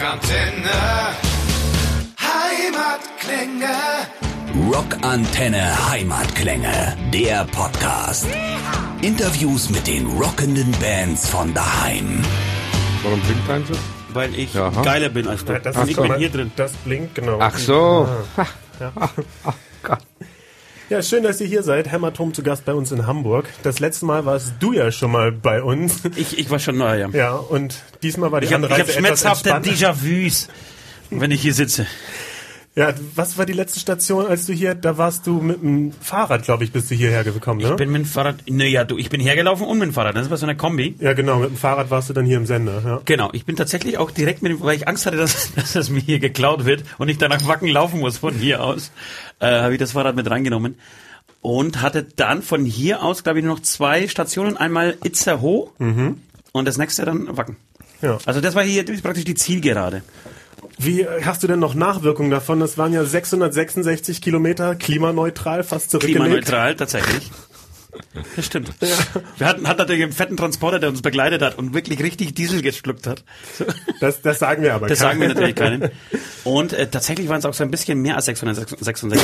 Rockantenne. Heimatklänge. Rockantenne Heimatklänge, der Podcast. Interviews mit den rockenden Bands von daheim. Warum blinkt eins so? Weil ich Jaha. geiler bin als du. Ja, das ist ich so, bin hier drin. Das blinkt, genau. Ach so. Ja, schön, dass ihr hier seid. Hämatom zu Gast bei uns in Hamburg. Das letzte Mal warst du ja schon mal bei uns. Ich, ich war schon neu, ja. Ja, und diesmal war die Ich habe Anreise hab etwas schmerzhafte entspannter. Déjà-vus, wenn ich hier sitze. Ja, was war die letzte Station, als du hier, da warst du mit dem Fahrrad, glaube ich, bist du hierher gekommen, ne? Ich bin mit dem Fahrrad, naja, du, ich bin hergelaufen und mit dem Fahrrad. Das war so eine Kombi. ja, genau, mit dem Fahrrad warst du dann hier im Sender, ja. Genau, ich bin tatsächlich auch direkt mit dem, weil ich Angst hatte, dass, dass es mir hier geklaut wird und ich danach Wacken laufen muss von hier aus, äh, habe ich das Fahrrad mit reingenommen und hatte dann von hier aus, glaube ich, nur noch zwei Stationen. Einmal Itzehoe und das nächste dann Wacken. Ja. Also das war hier das ist praktisch die Zielgerade. Wie hast du denn noch Nachwirkungen davon? Das waren ja 666 Kilometer, klimaneutral, fast zurückgelegt. Klimaneutral, tatsächlich. Das stimmt. Wir hatten, hatten natürlich einen fetten Transporter, der uns begleitet hat und wirklich richtig Diesel geschluckt hat. Das, das sagen wir aber. Das keinem. sagen wir natürlich keinen. Und äh, tatsächlich waren es auch so ein bisschen mehr als 666.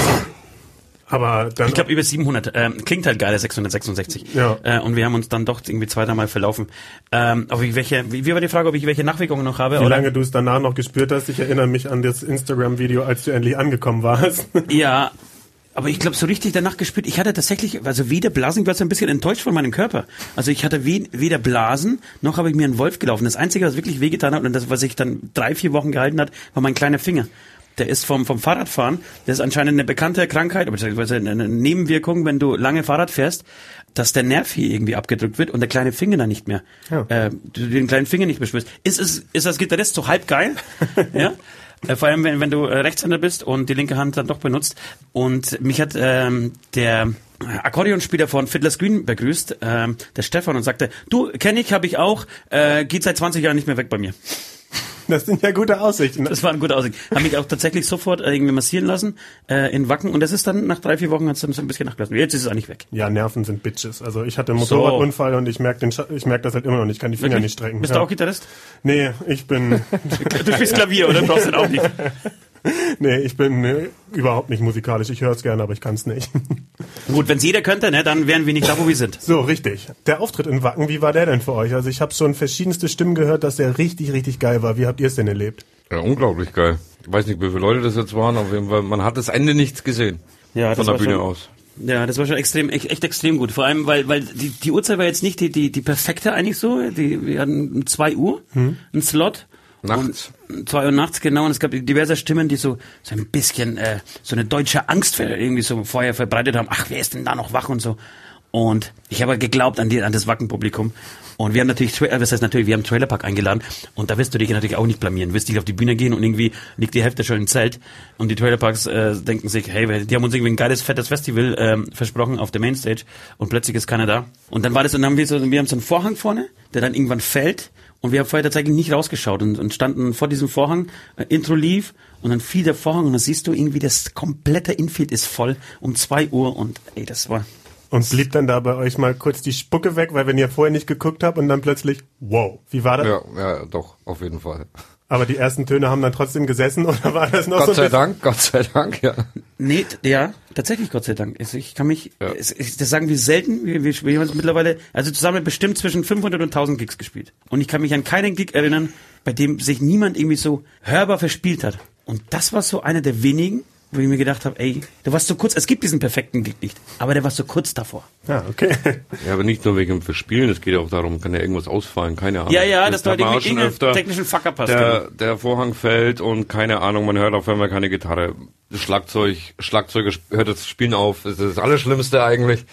Aber dann Ich glaube über 700. Ähm, klingt halt geil, 666. Ja. Äh, und wir haben uns dann doch irgendwie zwei, dreimal verlaufen. Ähm, ob ich welche, wie, wie war die Frage, ob ich welche Nachwirkungen noch habe? Wie oder? lange du es danach noch gespürt hast, ich erinnere mich an das Instagram-Video, als du endlich angekommen warst. Ja, aber ich glaube, so richtig danach gespürt, ich hatte tatsächlich, also weder Blasen, ich war so ein bisschen enttäuscht von meinem Körper. Also ich hatte we weder Blasen, noch habe ich mir einen Wolf gelaufen. Das Einzige, was wirklich wehgetan hat und das, was sich dann drei, vier Wochen gehalten hat, war mein kleiner Finger. Der ist vom, vom Fahrradfahren, das ist anscheinend eine bekannte Krankheit, beziehungsweise eine Nebenwirkung, wenn du lange Fahrrad fährst, dass der Nerv hier irgendwie abgedrückt wird und der kleine Finger dann nicht mehr, Ja. äh, du den kleinen Finger nicht mehr spürst. Ist, ist, ist das Gitarrist so halb geil? ja. Äh, Vor allem, wenn, wenn du äh, Rechtshänder bist und die linke Hand dann doch benutzt. Und mich hat ähm, der Akkordeonspieler von Fiddler's Green begrüßt, ähm, der Stefan, und sagte, du, kenne ich, habe ich auch, äh, geht seit 20 Jahren nicht mehr weg bei mir. Das sind ja gute Aussichten. Das war eine gute Aussicht. Haben mich auch tatsächlich sofort äh, irgendwie massieren lassen äh, in Wacken und das ist dann nach drei, vier Wochen hat es dann so ein bisschen nachgelassen. Jetzt ist es eigentlich weg. Ja, Nerven sind Bitches. Also ich hatte einen Motorradunfall und ich merke ich merk das halt immer noch nicht. Ich kann die Finger Wirklich? nicht strecken. Bist ja. du auch Gitarrist? Nee, ich bin Du spielst Klavier, oder? Brauchst du den auch nicht. nee, ich bin äh, überhaupt nicht musikalisch. Ich höre es gerne, aber ich kann es nicht. Gut, wenn es jeder könnte, ne, dann wären wir nicht da, wo wir sind. So, richtig. Der Auftritt in Wacken, wie war der denn für euch? Also ich habe schon verschiedenste Stimmen gehört, dass der richtig, richtig geil war. Wie habt ihr es denn erlebt? Ja, unglaublich geil. Ich weiß nicht, wie viele Leute das jetzt waren, auf jeden Fall, man hat das Ende nicht gesehen. Ja, das von der war Bühne schon- aus. Ja, das war schon extrem, echt, echt extrem gut. Vor allem, weil, weil die, die Uhrzeit war jetzt nicht die, die, die perfekte eigentlich so. Die, wir hatten um 2 Uhr einen Slot. Nachts. Und 2 Uhr nachts, genau. Und es gab diverse Stimmen, die so, so ein bisschen, äh, so eine deutsche Angst irgendwie so vorher verbreitet haben. Ach, wer ist denn da noch wach und so. Und ich habe geglaubt an, die, an das Wackenpublikum. Und wir haben natürlich, Tra- äh, was heißt natürlich, wir haben Trailerpark eingeladen. Und da wirst du dich natürlich auch nicht blamieren. Wirst nicht auf die Bühne gehen und irgendwie liegt die Hälfte schon im Zelt. Und die Trailerparks äh, denken sich, hey, die haben uns irgendwie ein geiles, fettes Festival ähm, versprochen auf der Mainstage. Und plötzlich ist keiner da. Und dann war das, und dann haben wir so, wir haben so einen Vorhang vorne, der dann irgendwann fällt. Und wir haben vorher tatsächlich nicht rausgeschaut und, und standen vor diesem Vorhang, äh, Intro lief und dann fiel der Vorhang und dann siehst du irgendwie, das komplette Infield ist voll um zwei Uhr und ey, das war, Und blieb dann da bei euch mal kurz die Spucke weg, weil wenn ihr vorher nicht geguckt habt und dann plötzlich, wow, wie war das? Ja, ja, doch, auf jeden Fall. Aber die ersten Töne haben dann trotzdem gesessen oder war das noch so Gott sei Dank, Gott sei Dank, ja. Nee, ja, tatsächlich, Gott sei Dank. Also ich kann mich, Ja. das sagen wir selten, wir, wir, haben uns mittlerweile, also zusammen bestimmt zwischen 500 und 1000 Gigs gespielt. Und ich kann mich an keinen Gig erinnern, bei dem sich niemand irgendwie so hörbar verspielt hat. Und das war so einer der wenigen, wo ich mir gedacht habe, ey, du warst so kurz, es gibt diesen perfekten Gig nicht, aber der war so kurz davor. Ja, okay. Ja, aber nicht nur wegen dem Verspielen, es geht ja auch darum, kann ja irgendwas ausfallen, keine Ahnung. Ja, ja, das war man auch irgendwie öfter. technischen Fucker passt. Der, der Vorhang fällt und keine Ahnung, man hört auf einmal keine Gitarre. Das Schlagzeug, Schlagzeuger sp- hört das Spielen auf, das ist das Allerschlimmste eigentlich.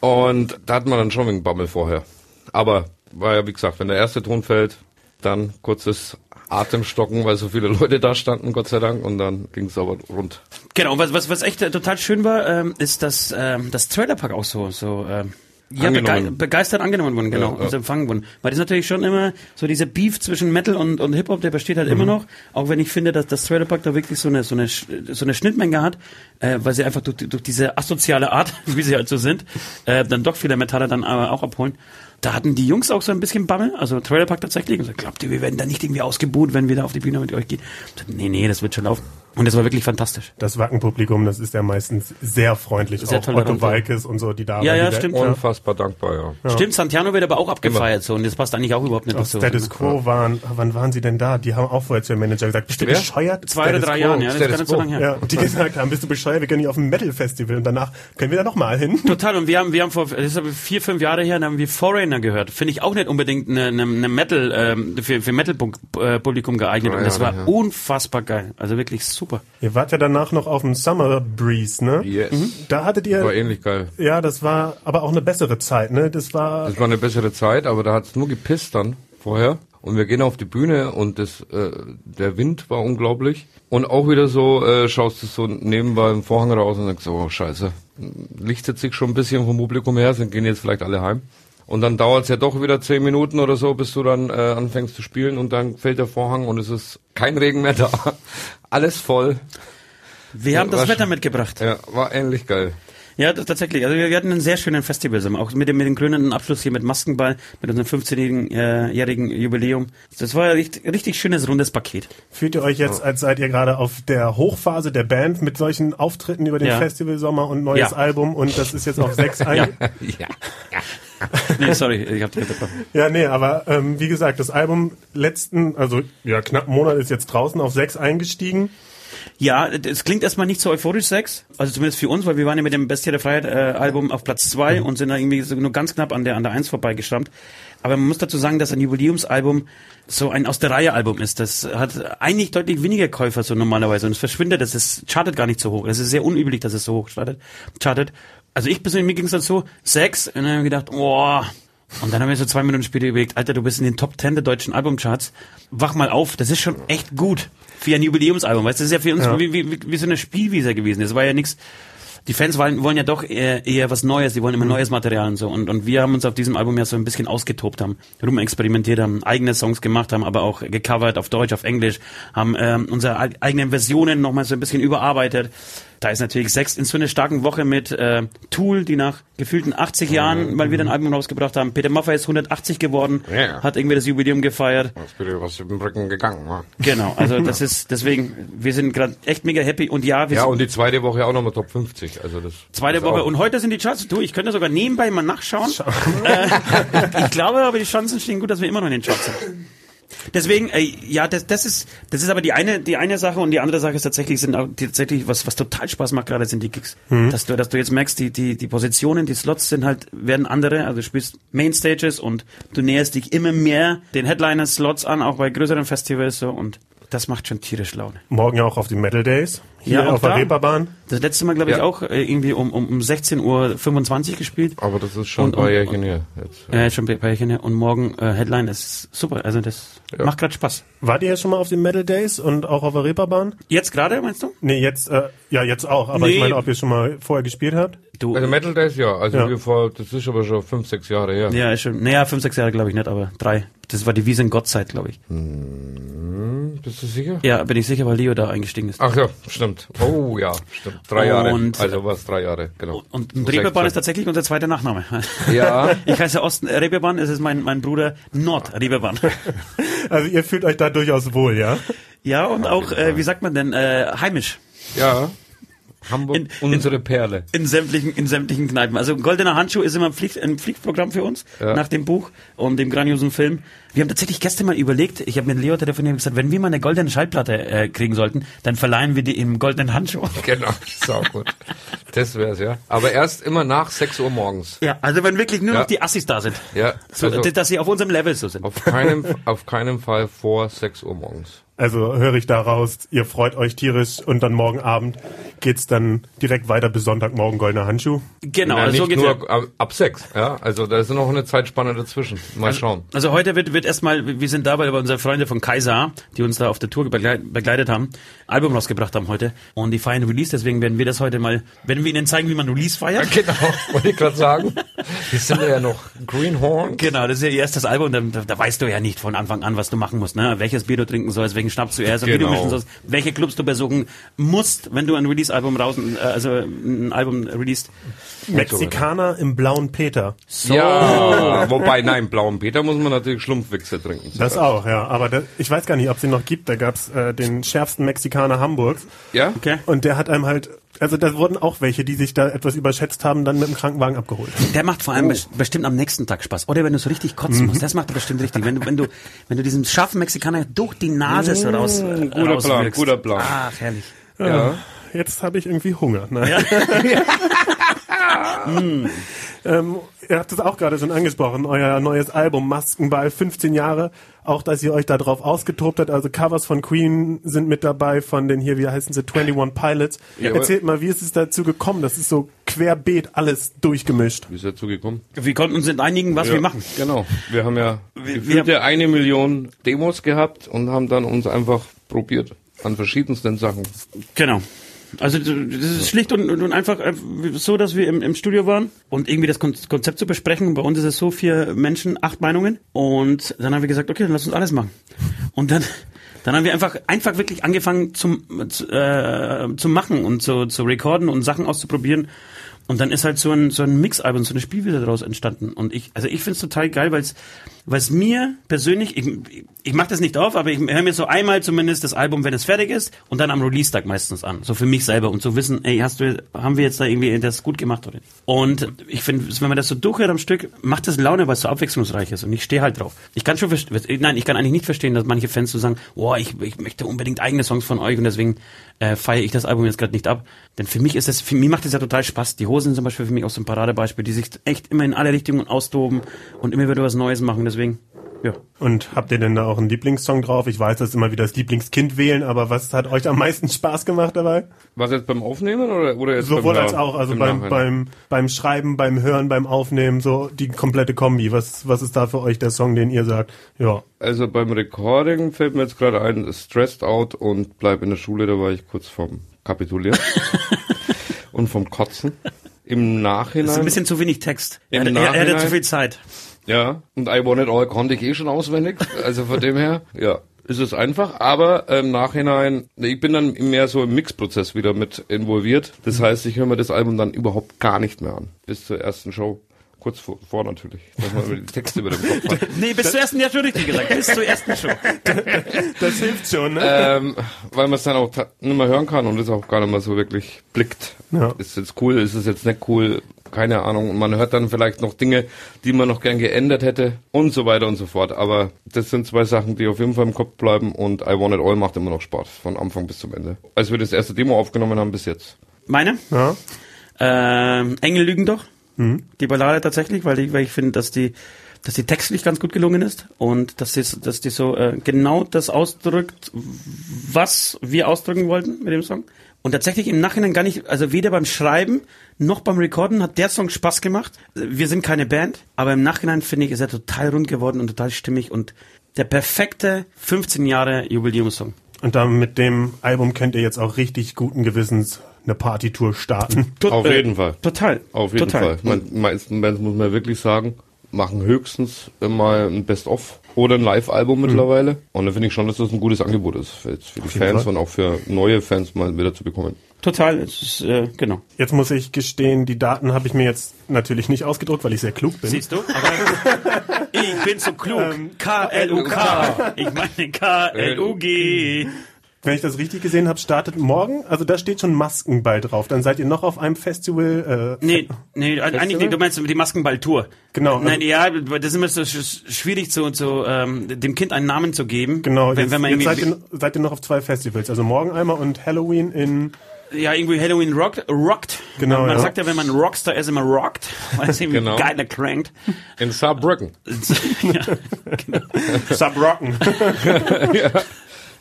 Und da hat man dann schon wegen Bammel vorher. Aber war ja, wie gesagt, wenn der erste Ton fällt, dann kurzes Atemstocken, weil so viele Leute da standen, Gott sei Dank, und dann ging es aber rund. Genau, was, was, was echt äh, total schön war, ähm, ist, dass ähm, das Trailerpark auch so, so ähm, ja, Angenommen. begei begeistert angenommen wurden, genau, Ja, ja. und empfangen wurden. Weil das natürlich schon immer so dieser Beef zwischen Metal und, und Hip-Hop, der besteht halt immer noch. Auch wenn ich finde, dass das Trailerpark da wirklich so eine, so eine, so eine Schnittmenge hat, äh, weil sie einfach durch, durch diese asoziale Art, wie sie halt so sind, äh, dann doch viele Metaller dann aber auch abholen. Da hatten die Jungs auch so ein bisschen Bammel, also Trailerpark tatsächlich. Und so, glaubt ihr, wir werden da nicht irgendwie ausgebuht, wenn wir da auf die Bühne mit euch gehen? So, nee, nee, das wird schon laufen. Und das war wirklich fantastisch. Das Wackenpublikum, das ist ja meistens sehr freundlich. Sehr auch tolerant, Otto ja. Walkes und so, die da Ja, waren, ja, die stimmt. Unfassbar dankbar, ja. Stimmt, Santiano wird aber auch abgefeiert so und das passt eigentlich auch überhaupt nicht dazu. Status Quo waren, wann waren sie denn da? Die haben auch vorher zu ihrem Manager gesagt, bist du bescheuert? Zwei oder drei Quo. Jahren, ja, das ist Status gar nicht so lange her. Ja, und die gesagt haben, bist du bescheuert, wir können nicht auf ein Metal-Festival und danach können wir da nochmal hin. Total, und wir haben, wir haben vor, das ist aber vier, fünf Jahre her, da haben wir Foreigner gehört. Finde ich auch nicht unbedingt eine, eine, eine Metal, ähm, für, für Metal-Publikum geeignet. Und das Ja, war ja. unfassbar geil. Also wirklich super. Ihr wart ja danach noch auf dem Summer Breeze, ne? Yes. Da hattet ihr, War ähnlich geil. ja, das war aber auch eine bessere Zeit, ne? Das war, Das war eine bessere Zeit, aber da hat's nur gepisst dann vorher. Und wir gehen auf die Bühne und das, äh, der Wind war unglaublich. Und auch wieder so, äh, schaust du so nebenbei im Vorhang raus und denkst, so, oh scheiße, lichtet sich schon ein bisschen vom Publikum her, dann gehen jetzt vielleicht alle heim. Und dann dauert's ja doch wieder zehn Minuten oder so, bis du dann äh, anfängst zu spielen und dann fällt der Vorhang und es ist kein Regen mehr da. Alles voll. Wir haben das Wetter mitgebracht. Ja, war ähnlich geil. Ja, tatsächlich. Also wir, wir hatten einen sehr schönen Festival, auch mit dem, mit dem krönenden Abschluss hier mit Maskenball, mit unserem 15-jährigen äh, Jubiläum. Das war ein richtig, richtig schönes, rundes Paket. fühlt ihr euch jetzt, als seid ihr gerade auf der Hochphase der Band mit solchen Auftritten über den Ja. Festivalsommer und neues Ja. Album und das ist jetzt auf sechs ein. Ja. Ja. Nee, sorry, ich hab dich unterbrochen. Ja, nee, aber ähm, wie gesagt, das Album letzten, also ja, knapp einen Monat ist jetzt draußen auf sechs eingestiegen. Ja, es klingt erstmal nicht so euphorisch Sex, also zumindest für uns, weil wir waren ja mit dem Bestie der Freiheit äh, Album auf Platz zwei und sind da irgendwie so nur ganz knapp an der an der eins vorbeigeschrammt. Aber man muss dazu sagen, dass ein Jubiläumsalbum so ein aus der Reihe Album ist. Das hat eigentlich deutlich weniger Käufer so normalerweise und es verschwindet, das ist chartet gar nicht so hoch. Das ist sehr unüblich, dass es so hoch chartet. Also ich persönlich mir ging es dazu sechs und dann habe ich gedacht, boah, und dann haben wir so zwei Minuten später überlegt, Alter, du bist in den Top Ten der deutschen Albumcharts. Wach mal auf, das ist schon echt gut für ein Jubiläumsalbum. Weißt du, das ist ja für uns Ja. Wie, wie, wie so eine Spielwiese gewesen. Das war ja nichts. Die Fans wollen, wollen ja doch eher, eher was Neues, die wollen immer neues Material und so. Und, und wir haben uns auf diesem Album ja so ein bisschen ausgetobt, haben rumexperimentiert, haben eigene Songs gemacht, haben aber auch gecovert auf Deutsch, auf Englisch, haben ähm, unsere eig- eigenen Versionen nochmal so ein bisschen überarbeitet. Da ist natürlich sechs in so einer starken Woche mit äh, Tool, die nach gefühlten 80 Jahren mal wieder ein Album rausgebracht haben. Peter Maffay ist 180 geworden, Ja. hat irgendwie das Jubiläum gefeiert. Was bitte was über den Rücken gegangen war. Genau, also das ist deswegen, wir sind gerade echt mega happy und ja, wir Ja, und die zweite Woche auch nochmal Top 50. Also das zweite das Woche und heute sind die Charts. Du, ich könnte sogar nebenbei mal nachschauen. äh, ich glaube aber, die Chancen stehen gut, dass wir immer noch in den Charts sind. Deswegen, äh, ja, das, das ist, das ist aber die eine, die eine Sache und die andere Sache ist tatsächlich, sind auch die, tatsächlich, was, was total Spaß macht gerade, sind die Gigs. Dass du, dass du jetzt merkst, die, die, die Positionen, die Slots sind halt, werden andere, also du spielst Mainstages und du näherst dich immer mehr den Headliner-Slots an, auch bei größeren Festivals so und das macht schon tierisch Laune. Morgen ja auch auf die Metal Days. Hier Ja, auch auf der da. Reeperbahn. Das letzte Mal, glaube ich, Ja. auch äh, irgendwie um, um, um 16.25 Uhr gespielt. Aber das ist schon Und- ein paar Jährchen her. Jetzt. Äh, schon bei bei Jährchen her. Und morgen äh, Headline ist super. Also das Ja. macht gerade Spaß. Wart ihr schon mal auf den Metal Days und auch auf der Reeperbahn? Jetzt gerade, meinst du? Nee, jetzt, äh, ja, jetzt auch. Aber ich Nee. meine, ob ihr schon mal vorher gespielt habt? Du. Also Metal Days, ja. Also Ja. wir vor, das ist aber schon fünf, sechs Jahre her. ja, ist schon. Naja, fünf, sechs Jahre glaube ich nicht, aber drei. Das war die Wiese in Gottzeit, glaube ich. Bist du sicher? Ja, bin ich sicher, weil Leo da eingestiegen ist. Ach ja, stimmt. Oh ja, stimmt. Drei Jahre. Und- Also was, drei Jahre, genau. Und, und Reeperbahn ist 16. tatsächlich unser zweiter Nachname. Ja. Ich heiße Osten äh, Reeperbahn, es ist mein, mein Bruder Nord Reeperbahn. Also ihr fühlt euch da durchaus wohl, ja? Ja, und auch, äh, wie sagt man denn, äh, heimisch. Ja. Hamburg, In- unsere Perle. In sämtlichen, in sämtlichen Kneipen. Also goldener Handschuh ist immer ein, Pflicht, ein Pflichtprogramm für uns, Ja. nach dem Buch und dem grandiosen Film. Wir haben tatsächlich gestern mal überlegt, ich habe mit Leo telefoniert und gesagt, wenn wir mal eine goldene Schallplatte äh, kriegen sollten, dann verleihen wir die im goldenen Handschuh. Genau, sau gut. Das wär's, ja. Aber erst immer nach 6 Uhr morgens. Ja, also wenn wirklich nur Ja. noch die Assis da sind. Ja, So, also dass sie auf unserem Level so sind. auf keinem, auf keinem Fall vor 6 Uhr morgens. Also höre ich daraus, ihr freut euch tierisch und dann morgen Abend geht's dann direkt weiter bis Sonntagmorgen goldener Handschuh. Genau, Ja, also so nicht geht's ja. nur ab, ab 6, ja. Also da ist noch eine Zeitspanne dazwischen. Mal schauen. Also heute wird, wird erstmal, wir sind da, weil wir unsere Freunde von Kaiser, die uns da auf der Tour begleit, begleitet haben, Album rausgebracht haben heute. Und die feiern Release, deswegen werden wir das heute mal, werden wir ihnen zeigen, wie man Release feiert. Genau, wollte ich gerade sagen. Die sind ja noch Greenhorn. Genau, das ist ja ihr erstes Album, da, da, da weißt du ja nicht von Anfang an, was du machen musst, ne? Welches Bier du trinken sollst, welchen welchen Schnaps zuerst und wie du Genau. mischen sollst, welche Clubs du besuchen musst, wenn du ein Release-Album raus, äh, also ein Album released. Mexikaner im blauen Peter. So. Ja, wobei, nein, blauen Peter muss man natürlich Schlumpfwichse trinken. Das auch, ja. Aber das, ich weiß gar nicht, ob es ihn noch gibt. Da gab's äh, den schärfsten Mexikaner Hamburgs. Ja? Okay. Und der hat einem halt, also da wurden auch welche, die sich da etwas überschätzt haben, dann mit dem Krankenwagen abgeholt. Der macht vor allem Oh. bes- bestimmt am nächsten Tag Spaß. Oder wenn du so richtig kotzen musst. Das macht er bestimmt richtig. Wenn du, wenn du, wenn du diesen scharfen Mexikaner durch die Nase so raus, äh, guter Plan, guter Plan. Ach, herrlich. Ja. Jetzt habe ich irgendwie Hunger. Ne? ähm, ihr habt es auch gerade schon angesprochen, euer neues Album Maskenball, 15 Jahre. Auch, dass ihr euch da drauf ausgetobt habt. Also Covers von Queen sind mit dabei, von den hier, wie heißen sie, 21 Pilots. Ja, Erzählt mal, wie ist es dazu gekommen? Das ist so querbeet alles durchgemischt. Wie ist dazu gekommen? Wir konnten uns einigen, was ja, wir machen. Genau. Wir haben ja Wir- gefühlte eine Million Demos gehabt und haben dann uns einfach probiert an verschiedensten Sachen. Genau. Also das ist schlicht und, und einfach äh, so, dass wir im, im Studio waren und irgendwie das Kon Konzept zu besprechen. Bei uns ist es so vier Menschen, acht Meinungen und dann haben wir gesagt, okay, dann lass uns alles machen. Und dann dann haben wir einfach einfach wirklich angefangen zum zu, äh, zu machen und zu, zu recorden und Sachen auszuprobieren. Und dann ist halt so ein so ein Mix-Album, so eine Spielwiese daraus entstanden. Und ich also ich find's total geil, weil es mir persönlich, ich, ich mache das nicht auf, aber ich höre mir so einmal zumindest das Album, wenn es fertig ist, und dann am Release-Tag meistens an. So für mich selber, um zu wissen, ey, hast du, haben wir jetzt da irgendwie das gut gemacht oder nicht? Und ich finde, wenn man das so durchhört am Stück, macht das Laune, weil es so abwechslungsreich ist. Und ich stehe halt drauf. Ich kann schon nein, ich kann eigentlich nicht verstehen, dass manche Fans so sagen, boah, ich, ich möchte unbedingt eigene Songs von euch und deswegen äh, feiere ich das Album jetzt gerade nicht ab. Denn für mich ist das, für mich macht das ja total Spaß. Die Hosen zum Beispiel für mich auch so ein Paradebeispiel, die sich echt immer in alle Richtungen austoben und immer wieder was Neues machen. Deswegen, ja. Und habt ihr denn da auch einen Lieblingssong drauf? Ich weiß, das ist immer wieder das Lieblingskind wählen, aber was hat euch am meisten Spaß gemacht dabei? Was jetzt beim Aufnehmen oder, oder jetzt Sowohl beim als auch, also im beim, Nachhinein? beim, beim Schreiben, beim Hören, beim Aufnehmen, so die komplette Kombi. Was, was ist da für euch der Song, den ihr sagt? Ja, Also beim Recording fällt mir jetzt gerade ein, Stressed Out und Bleib in der Schule, da war ich kurz vorm Kapitulieren und vom Kotzen. Im Nachhinein. Das ist ein bisschen zu wenig Text. Im Er, er, er hatte Nachhinein- zu viel Zeit. Ja, und I Want It All konnte ich eh schon auswendig. Also von dem her, ja, ist es einfach. Aber im Nachhinein, ich bin dann mehr so im Mixprozess wieder mit involviert. Das heißt, ich höre mir das Album dann überhaupt gar nicht mehr an. Bis zur ersten Show. Kurz vor, vor natürlich, dass man die Texte über den Kopf hat. Nee, bis zur ersten, ja, schon richtig gesagt. Bis zur ersten Show. das hilft schon, ne? ähm, weil man es dann auch nicht mehr hören kann und es auch gar nicht mehr so wirklich blickt. Ja. Ist es jetzt cool, ist es jetzt nicht cool, keine Ahnung. Und man hört dann vielleicht noch Dinge, die man noch gern geändert hätte und so weiter und so fort. Aber das sind zwei Sachen, die auf jeden Fall im Kopf bleiben und I Want It All macht immer noch Spaß, von Anfang bis zum Ende. Als wir das erste Demo aufgenommen haben bis jetzt. Meine? Ja. Ähm, Engel lügen doch. Die Ballade tatsächlich, weil ich, weil ich finde, dass die, dass die textlich ganz gut gelungen ist und dass die, dass die so äh, genau das ausdrückt, was wir ausdrücken wollten mit dem Song. Und tatsächlich im Nachhinein gar nicht, also weder beim Schreiben noch beim Recorden hat der Song Spaß gemacht. Wir sind keine Band, aber im Nachhinein finde ich, ist er total rund geworden und total stimmig und der perfekte 15 Jahre Jubiläumssong. Und dann mit dem Album könnt ihr jetzt auch richtig guten Gewissens eine Partytour starten. Tot- Auf äh, jeden Fall. Total. Auf jeden total. Fall. Man, meisten Bands, muss man wirklich sagen, machen höchstens mal ein Best-of oder ein Live-Album mittlerweile. Und da finde ich schon, dass das ein gutes Angebot ist für, jetzt für die Fans Fall. und auch für neue Fans mal wieder zu bekommen. Total. Es ist, äh, genau. Jetzt muss ich gestehen, die Daten habe ich mir jetzt natürlich nicht ausgedruckt, weil ich sehr klug bin. Siehst du? Aber ich bin so klug. K-L-U-K. Ich meine K-L-U-G. Wenn ich das richtig gesehen habe, startet morgen. Also da steht schon Maskenball drauf. Dann seid ihr noch auf einem Festival. Äh, Nee, nee, eigentlich nicht. Du meinst die Maskenball-Tour. Genau, also- Nein, ja, das ist immer so sch- schwierig, so, so ähm, dem Kind einen Namen zu geben. Genau, Wenn, jetzt, wenn man jetzt seid, ihr, seid ihr noch auf zwei Festivals. Also morgen einmal und Halloween in ja, irgendwie Halloween rockt, rockt. Genau, Man, ja. sagt ja, wenn man Rockstar ist, immer rockt, weil es irgendwie Genau. geiler crankt. In Saarbrücken. ja, genau. Subrocken.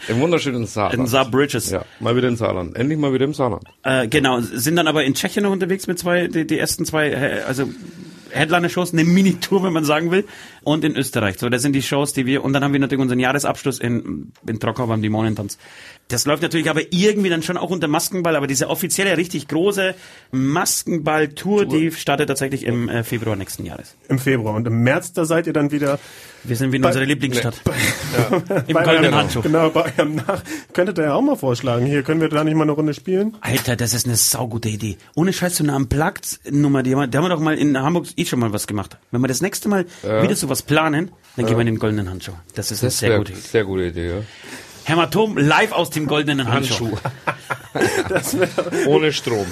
Im wunderschönen Saarland. In Saarbridges. Ja, mal wieder in Saarland. Endlich mal wieder im Saarland. Äh, genau, sind dann aber in Tschechien noch unterwegs mit zwei, die, die ersten zwei, äh, also Headliner-Shows, eine Mini-Tour, wenn man sagen will. Und in Österreich. So, das sind die Shows, die wir, und dann haben wir natürlich unseren Jahresabschluss in, in Trockau beim Dämonentanz. Das läuft natürlich aber irgendwie dann schon auch unter Maskenball, aber diese offizielle, richtig große Maskenball-Tour, die startet tatsächlich im äh, Februar nächsten Jahres. Im Februar. Und im März, da seid ihr dann wieder Wir sind wie in Bei- unserer Lieblingsstadt. Im bei goldenen eurem- Handschuh. Genau, bei eurem Nach. Könntet ihr ja auch mal vorschlagen. Hier, können wir da nicht mal eine Runde spielen? Alter, das ist eine saugute Idee. Ohne Scheiß, so eine Unplugged-Nummer, die, haben wir- die haben wir doch mal in Hamburg eh schon mal was gemacht. Wenn wir das nächste Mal wieder sowas planen, dann gehen wir in den goldenen Handschuh. Das ist eine sehr Sehr, gute Idee. sehr gute Idee, ja. Hämatom live aus dem goldenen Handschuh. Ohne Strom.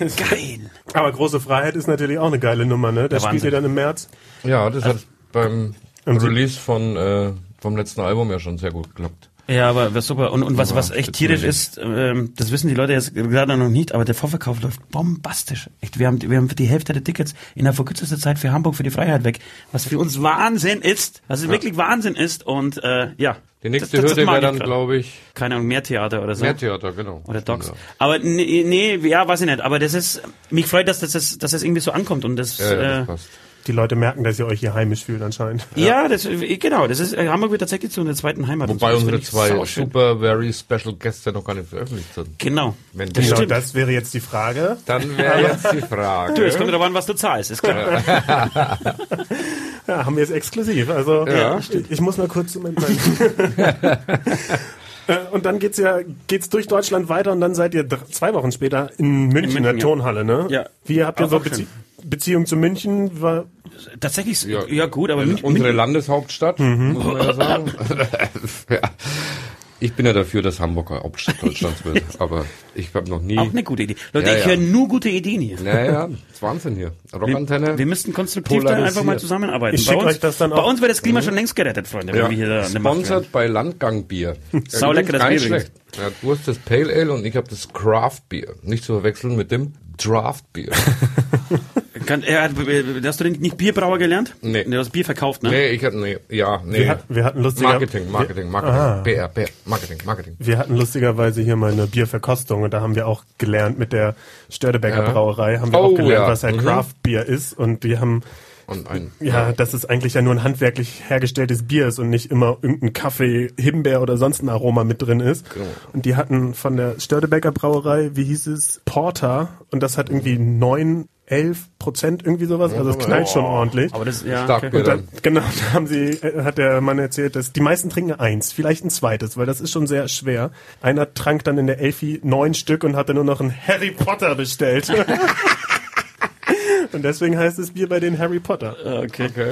Geil. Aber große Freiheit ist natürlich auch eine geile Nummer, ne? Das Ja, spielt ihr dann im März. Ja, das hat beim Und Sie- Release von, äh, vom letzten Album ja schon sehr gut geklappt. Ja, aber was super. Und, und was, was echt tierisch ist, ähm, das wissen die Leute jetzt gerade noch nicht, aber der Vorverkauf läuft bombastisch. Echt, wir haben, wir haben die Hälfte der Tickets innerhalb von kürzester Zeit für Hamburg für die Freiheit weg. Was für uns Wahnsinn ist. Was wirklich Wahnsinn ist. Und äh, ja. Die nächste Das- das- Hürde wäre dann, glaube ich, Keine Ahnung, mehr Theater oder so. Mehrtheater, genau. Oder Docs. Ja. Aber nee, nee, ja, weiß ich nicht. Aber das ist, mich freut, dass das, dass das irgendwie so ankommt und das, Ja, ja, äh, das passt. Die Leute merken, dass ihr euch hier heimisch fühlt anscheinend. ja, das, äh, genau, das ist, äh, Hamburg wird tatsächlich zu einer zweiten Heimat. Wobei Das unsere zwei super, very special Gäste noch gar nicht veröffentlicht sind. Genau. Wenn Genau, stimmt. das wäre jetzt die Frage. Dann wäre jetzt die Frage. Du, es kommt darauf an, was du zahlst, ist klar. Ja, haben wir es exklusiv. Also Ja. ich, ich muss mal kurz Moment mal. Äh, Und dann geht's ja geht's durch Deutschland weiter und dann seid ihr zwei Wochen später in München, in, München, der ja. Turnhalle, ne? Ja. Wie habt ihr Auch- so auch Bezie schön. Beziehung zu München? War, Tatsächlich, ja, Ja. gut, aber München, Unsere München, Landeshauptstadt, muss man ja sagen. ja. Ich bin ja dafür, dass Hamburg eine Hauptstadt Deutschlands wird, aber ich habe noch nie... auch eine gute Idee. Leute, Ja, ich ja. höre nur gute Ideen hier. Naja, das ist Wahnsinn hier. Rockantenne. Wir müssten konstruktiv da einfach mal zusammenarbeiten. Ich bei uns, euch das dann bei auch. uns wäre das Klima schon längst gerettet, Freunde, wenn ja. wir hier. Sponsored bei Landgangbier. Sau leckeres Gar Bier schlecht. Ja, du hast das Pale Ale und ich habe das Craft Beer. Nicht zu verwechseln mit dem Draft Beer. Kann, er hat, äh, hast du denn nicht Bierbrauer gelernt? Nee. Du hast Bier verkauft, ne? nee, ich hatte, nee, ja, nee. wir, hat, wir hatten lustiger, Marketing, Marketing, Marketing. Ah. PR, PR, Marketing, Marketing. Wir hatten lustigerweise hier mal eine Bierverkostung und da haben wir auch gelernt mit der Störtebecker Ja. Brauerei, haben wir Oh, auch gelernt, ja. was halt Mhm. Craft Bier ist und die haben Und ein, ja, dass es eigentlich ja nur ein handwerklich hergestelltes Bier ist und nicht immer irgendein Kaffee, Himbeer oder sonst ein Aroma mit drin ist. Genau. Und die hatten von der Störtebecker Brauerei, wie hieß es, Porter und das hat irgendwie neun, elf Prozent irgendwie sowas, also es knallt schon ordentlich. Aber das, ja, Stark okay. Und dann, genau, da haben sie, äh, hat der Mann erzählt, dass die meisten trinken eins, vielleicht ein zweites, weil das ist schon sehr schwer. Einer trank dann in der Elfi neun Stück und hatte nur noch einen Harry Potter bestellt. und deswegen heißt es Bier bei den Harry Potter. Okay. Okay.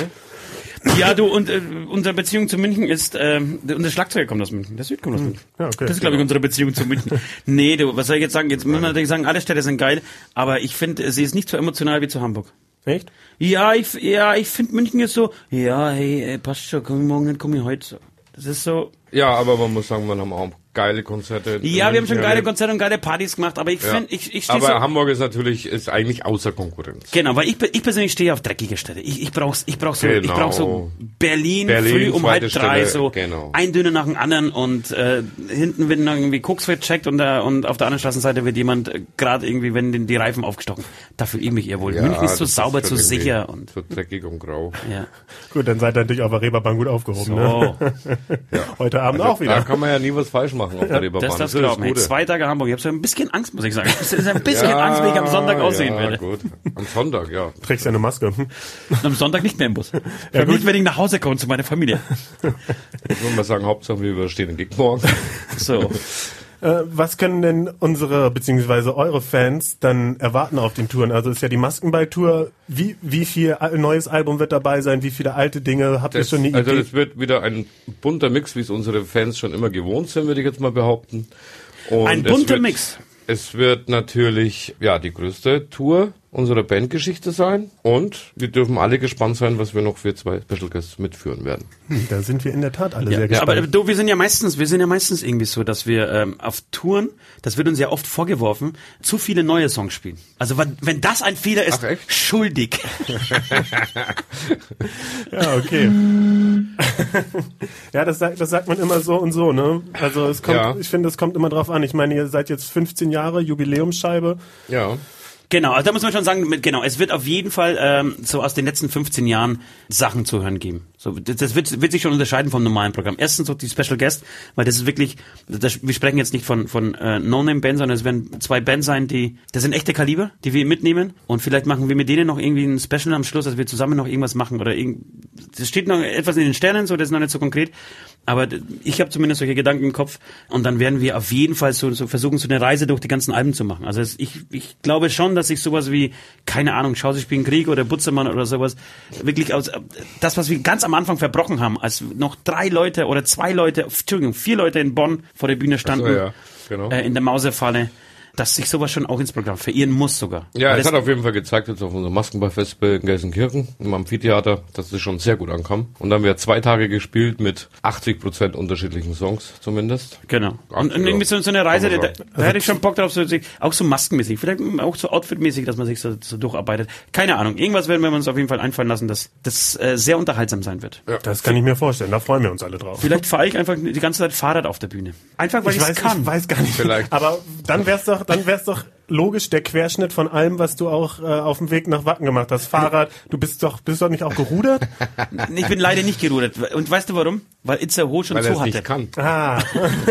Ja, du, und äh, unsere Beziehung zu München ist, ähm, unser Schlagzeuger kommt aus München, der Süd kommt aus München. Ja, okay. Das ist, glaube ich, unsere Beziehung zu München. nee, du, was soll ich jetzt sagen? Jetzt muss man natürlich sagen, alle Städte sind geil, aber ich finde, sie ist nicht so emotional wie zu Hamburg. Echt? Ja, ich, ja, ich finde München ist so, ja, hey, ey, passt schon, komm ich morgen, komm ich heute. Das ist so, Ja, aber man muss sagen, wir haben auch geile Konzerte. ja, wir haben schon geile. Konzerte und geile Partys gemacht, aber ich Ja. finde, ich, ich stehe Aber so, Hamburg ist natürlich, ist eigentlich außer Konkurrenz. Genau, weil ich, ich persönlich stehe auf dreckige Städte. Ich, ich brauch's, ich brauch so, ich Genau. brauch so Berlin, Berlin, früh um halb drei, Stelle, so genau. ein Döner nach dem anderen und äh, hinten wird irgendwie Koks gecheckt und, da, und auf der anderen Straßenseite wird jemand äh, gerade irgendwie, wenn den, die Reifen aufgestochen. Da fühle ich mich eher wohl. München ist so das sauber, schon so sicher und So dreckig und grau. ja. Gut, dann seid ihr natürlich auf der Reeperbahn gut aufgehoben. Ne? So, Heute Abend auch Da wieder. kann man ja nie was falsch machen auf der Reeperbahn. das das ist glauben. Hey, Gute. zwei Tage Hamburg. Ich habe so ein bisschen Angst, muss ich sagen. Es ist ein bisschen Angst, wie ich am Sonntag aussehen ja, werde. gut. Am Sonntag, ja. Trägst ja eine Maske. Und am Sonntag nicht mehr im Bus. Ja, nicht, gut. wenn ich nach Hause komme zu meiner Familie. Ich würde mal sagen, Hauptsache wir überstehen den Gig morgen. So. Äh, was können denn unsere beziehungsweise eure Fans dann erwarten auf den Touren? Also ist ja die Maskenball-Tour. Wie, wie viel neues Album wird dabei sein? Wie viele alte Dinge? Habt ihr schon eine also Idee? das wird wieder ein bunter Mix, wie es unsere Fans schon immer gewohnt sind, würde ich jetzt mal behaupten. Und Ein es bunter wird, Mix. Es wird natürlich ja die größte Tour unserer Bandgeschichte sein und wir dürfen alle gespannt sein, was wir noch für zwei Special Guests mitführen werden. da sind wir in der Tat alle sehr Ja, gespannt. aber du, wir sind ja meistens, wir sind ja meistens irgendwie so, dass wir ähm, auf Touren, das wird uns ja oft vorgeworfen, zu viele neue Songs spielen. Also wenn, wenn das ein Fehler ist, schuldig. Ja, okay. ja, das sagt, das sagt man immer so und so, ne? Also es kommt, Ja. ich finde, es kommt immer drauf an. Ich meine, ihr seid jetzt 15 Jahre Jubiläumsscheibe. Ja. Genau, also da muss man schon sagen, mit, genau, es wird auf jeden Fall ähm, so aus den letzten 15 Jahren Sachen zu hören geben. So, das, das wird, wird sich schon unterscheiden vom normalen Programm. Erstens so die Special Guest, weil das ist wirklich, das, wir sprechen jetzt nicht von von äh, No-Name-Bands, sondern es werden zwei Bands sein, die, das sind echte Kaliber, die wir mitnehmen und vielleicht machen wir mit denen noch irgendwie ein Special am Schluss, dass wir zusammen noch irgendwas machen oder irgend, das steht noch etwas in den Sternen, so das ist noch nicht so konkret, aber ich habe zumindest solche Gedanken im Kopf und dann werden wir auf jeden Fall so, so versuchen, so eine Reise durch die ganzen Alben zu machen. Also es, ich, ich glaube schon, dass ich sowas wie, keine Ahnung, Schau, sie spielen Krieg oder Butzermann oder sowas, wirklich aus, das, was wir ganz am Anfang verbrochen haben, als noch drei Leute oder zwei Leute, Entschuldigung, vier Leute in Bonn vor der Bühne standen, So, ja, genau. äh, in der Mauserfalle, dass sich sowas schon auch ins Programm verirren muss sogar. Ja, Weil es hat auf jeden Fall gezeigt jetzt auf unserem Maskenballfestival in Gelsenkirchen im Amphitheater, dass es schon sehr gut ankam. Und dann haben wir zwei Tage gespielt mit 80 Prozent unterschiedlichen Songs zumindest. Genau. Ach, Und, und ja. irgendwie so, so eine Reise, da, da, hätte ich schon Bock drauf, so, auch so maskenmäßig, vielleicht auch so outfitmäßig, dass man sich so, so durcharbeitet. Keine Ahnung. Irgendwas werden wir uns auf jeden Fall einfallen lassen, dass das äh, sehr unterhaltsam sein wird. Das kann ich mir vorstellen. Da freuen wir uns alle drauf. Vielleicht fahre ich einfach die ganze Zeit Fahrrad auf der Bühne. Einfach, weil Ich es kann. ich weiß gar nicht. Vielleicht. Aber dann wär's doch, dann wär's doch logisch der Querschnitt von allem, was du auch äh, auf dem Weg nach Wacken gemacht hast. Fahrrad, du bist doch, bist doch nicht auch gerudert? Ich bin leider nicht gerudert. Und weißt du warum? Weil Itzehoe schon Weil zu es nicht hatte. kann. Ah,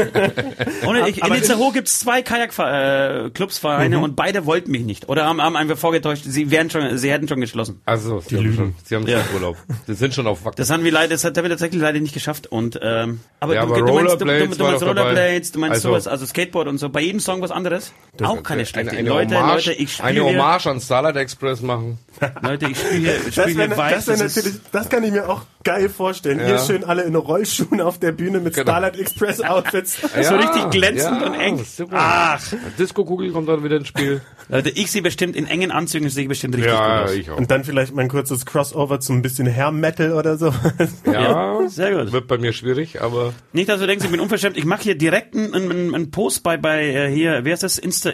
Ohne, ich, in Itzehoe gibt's zwei Kajak-Clubsvereine Mhm. und beide wollten mich nicht. Oder haben, haben einfach vorgetäuscht, sie wären schon, sie hätten schon geschlossen. Also, sie haben schon, sie haben Ja. schon Urlaub. Sie sind schon auf Wacken. Das haben wir leider, das hat wir tatsächlich leider nicht geschafft. Und ähm, aber, Ja, du, aber du meinst, du, du, Rollerblades du war meinst. Rollerblades, du meinst Also- sowas, also Skateboard und so. Bei jedem Song was anderes. Auch keine schlechte. Eine, eine Leute, Hommage, Leute, ich eine Hommage an Starlight Express machen. Leute, ich spiele hier, ich das spiele wäre hier weiß. das das ist- natürlich, das kann ich mir auch geil vorstellen. Ja. Hier schön alle in Rollschuhen auf der Bühne mit Genau. Starlight Express Outfits. So richtig glänzend und eng. Super. Ach. Disco-Kugel kommt dann wieder ins Spiel. Leute, ich sehe bestimmt in engen Anzügen sehe ich bestimmt richtig ja, gut aus. ich auch. Und dann vielleicht mein kurzes Crossover zum bisschen Hair Metal oder so. Ja, Sehr gut. wird bei mir schwierig, aber Nicht, dass du denkst, ich bin unverschämt. Ich mache hier direkt einen, einen, einen Post bei, bei äh, hier, wer ist das? Insta,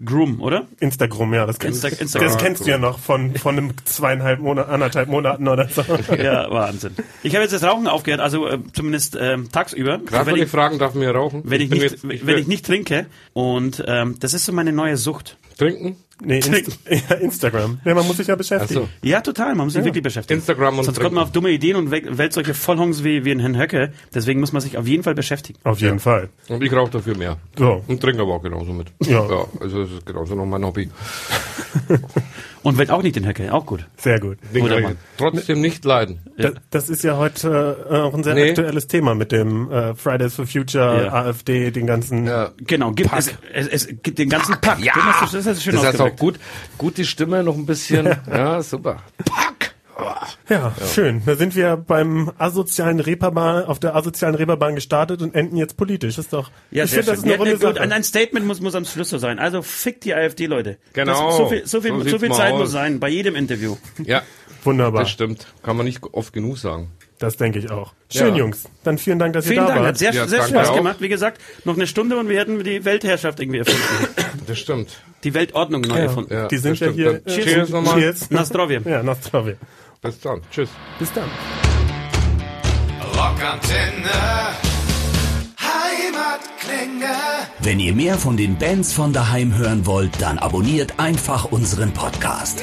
Instagram, oder? Instagram, ja, das kennst, Insta- Instagram. das kennst du ja noch von, von einem zweieinhalb Monat, anderthalb Monaten oder so. Ja, Wahnsinn. Ich habe jetzt das Rauchen aufgehört, also äh, zumindest ähm, tagsüber. gerade wenn wenn ich ich, fragen, darf mir rauchen? wenn ich bin nicht, jetzt- ich wenn ich nicht trinke. Und ähm, das ist so meine neue Sucht. trinken, Nee, Inst ja, Instagram. Ja, man muss sich ja beschäftigen. Achso. Ja, total. Man muss sich wirklich beschäftigen. Instagram und Sonst kommt man auf dumme Ideen und wählt solche Vollhongs wie, wie ein Herrn Höcke. Deswegen muss man sich auf jeden Fall beschäftigen. Auf jeden Fall. und ich rauche dafür mehr. So. Und trinke aber auch genauso mit. Ja. ja also das ist genauso noch mein Hobby. Und wählt auch nicht den Höcke. Auch gut. Sehr gut. Trotzdem nicht leiden. Da, das ist ja heute äh, auch ein sehr Nee. aktuelles Thema mit dem äh, Fridays for Future, Ja. AfD, den ganzen. Ja. Genau. Gibt, es, es, es gibt den ganzen Pack. Ja, Den hast du- das hast du schön das auch ausgedrückt. gut, gut die Stimme noch ein bisschen. ja, super. Pack! Ja, schön. Da sind wir beim asozialen Reeperbahn, auf der asozialen Reeperbahn gestartet und enden jetzt politisch. Das ist doch. Ja, ich finde, das ist schön. eine runde ja, gut, Sache. ein, Statement muss, muss am Schluss so sein. Also fick die AfD, Leute. Genau. Das, so viel, so viel, So so viel Zeit aus. muss sein, bei jedem Interview. Ja, Wunderbar. das stimmt. Kann man nicht oft genug sagen. Das denke ich auch. Schön, Ja. Jungs. Dann vielen Dank, dass Vielen ihr da Dank, wart. hat sehr, Ja, sehr Spaß gemacht. Wie gesagt, noch eine Stunde und wir hätten die Weltherrschaft irgendwie erfunden. Das stimmt. Die Weltordnung neu erfunden. Ja, Die sind das ja stimmt. hier. Dann äh, Cheers nochmal. Cheers. Nastrovje. Ja, Nastrovje. Bis dann. Tschüss. Bis dann. Rockantenne. Heimatklänge. Wenn ihr mehr von den Bands von daheim hören wollt, dann abonniert einfach unseren Podcast.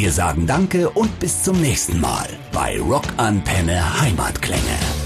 Wir sagen Danke und bis zum nächsten Mal bei Rockantenne Heimatklänge.